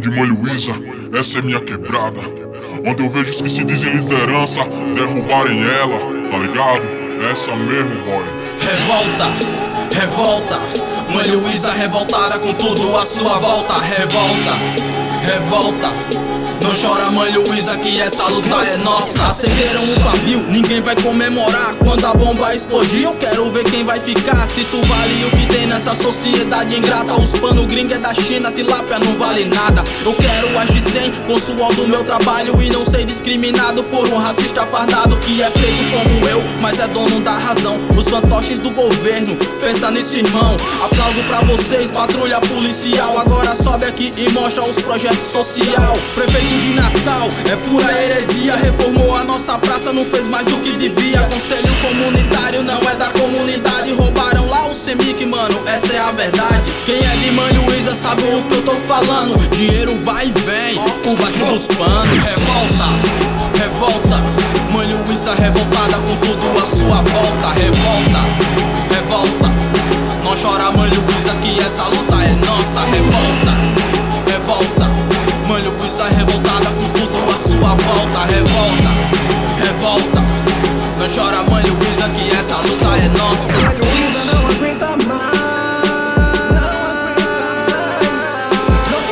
de Mãe Luísa, essa é minha quebrada. Onde eu vejo os que se dizem liderança derrubarem ela, tá ligado? Essa mesmo, boy. Revolta, revolta. Mãe Luísa revoltada com tudo à sua volta. Revolta, revolta. Não chora, mãe Luísa, que essa luta é nossa. Acenderam o pavio, ninguém vai comemorar. Quando a bomba explodir, eu quero ver quem vai ficar. Se tu vale o que tem nessa sociedade ingrata, os pano gringo é da China, tilápia não vale nada. Eu quero agir sem, com suor do meu trabalho e não ser discriminado por um racista fardado que é preto como eu, mas é dono da razão. Os fantoches do governo, pensa nisso, irmão. Aplauso pra vocês, patrulha policial. Agora sobe aqui e mostra os projetos social. Prefeito De Natal, é pura heresia. Reformou a nossa praça, não fez mais do que devia. Conselho comunitário não é da comunidade. Roubaram lá o Semic, mano, essa é a verdade. Quem é de Mãe Luísa sabe o que eu tô falando. Dinheiro vai e vem, por baixo dos panos. Revolta, revolta. Mãe Luísa revoltada com tudo à sua volta. Revolta, revolta. Não chora, Mãe Luísa, que essa luta é nossa. Revolta. Luísa revoltada revolta. Não chora, mãe Luísa, que essa luta é nossa. Mãe Luísa não aguenta mais. Nós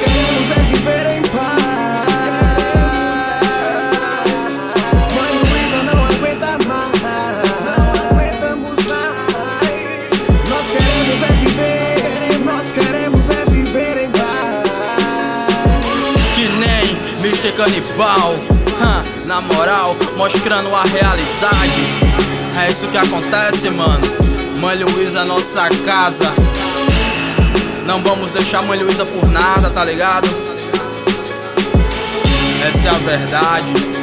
na moral, mostrando a realidade. É isso que acontece, mano. Mãe Luísa é nossa casa. Não vamos deixar Mãe Luísa por nada, tá ligado? Essa é a verdade.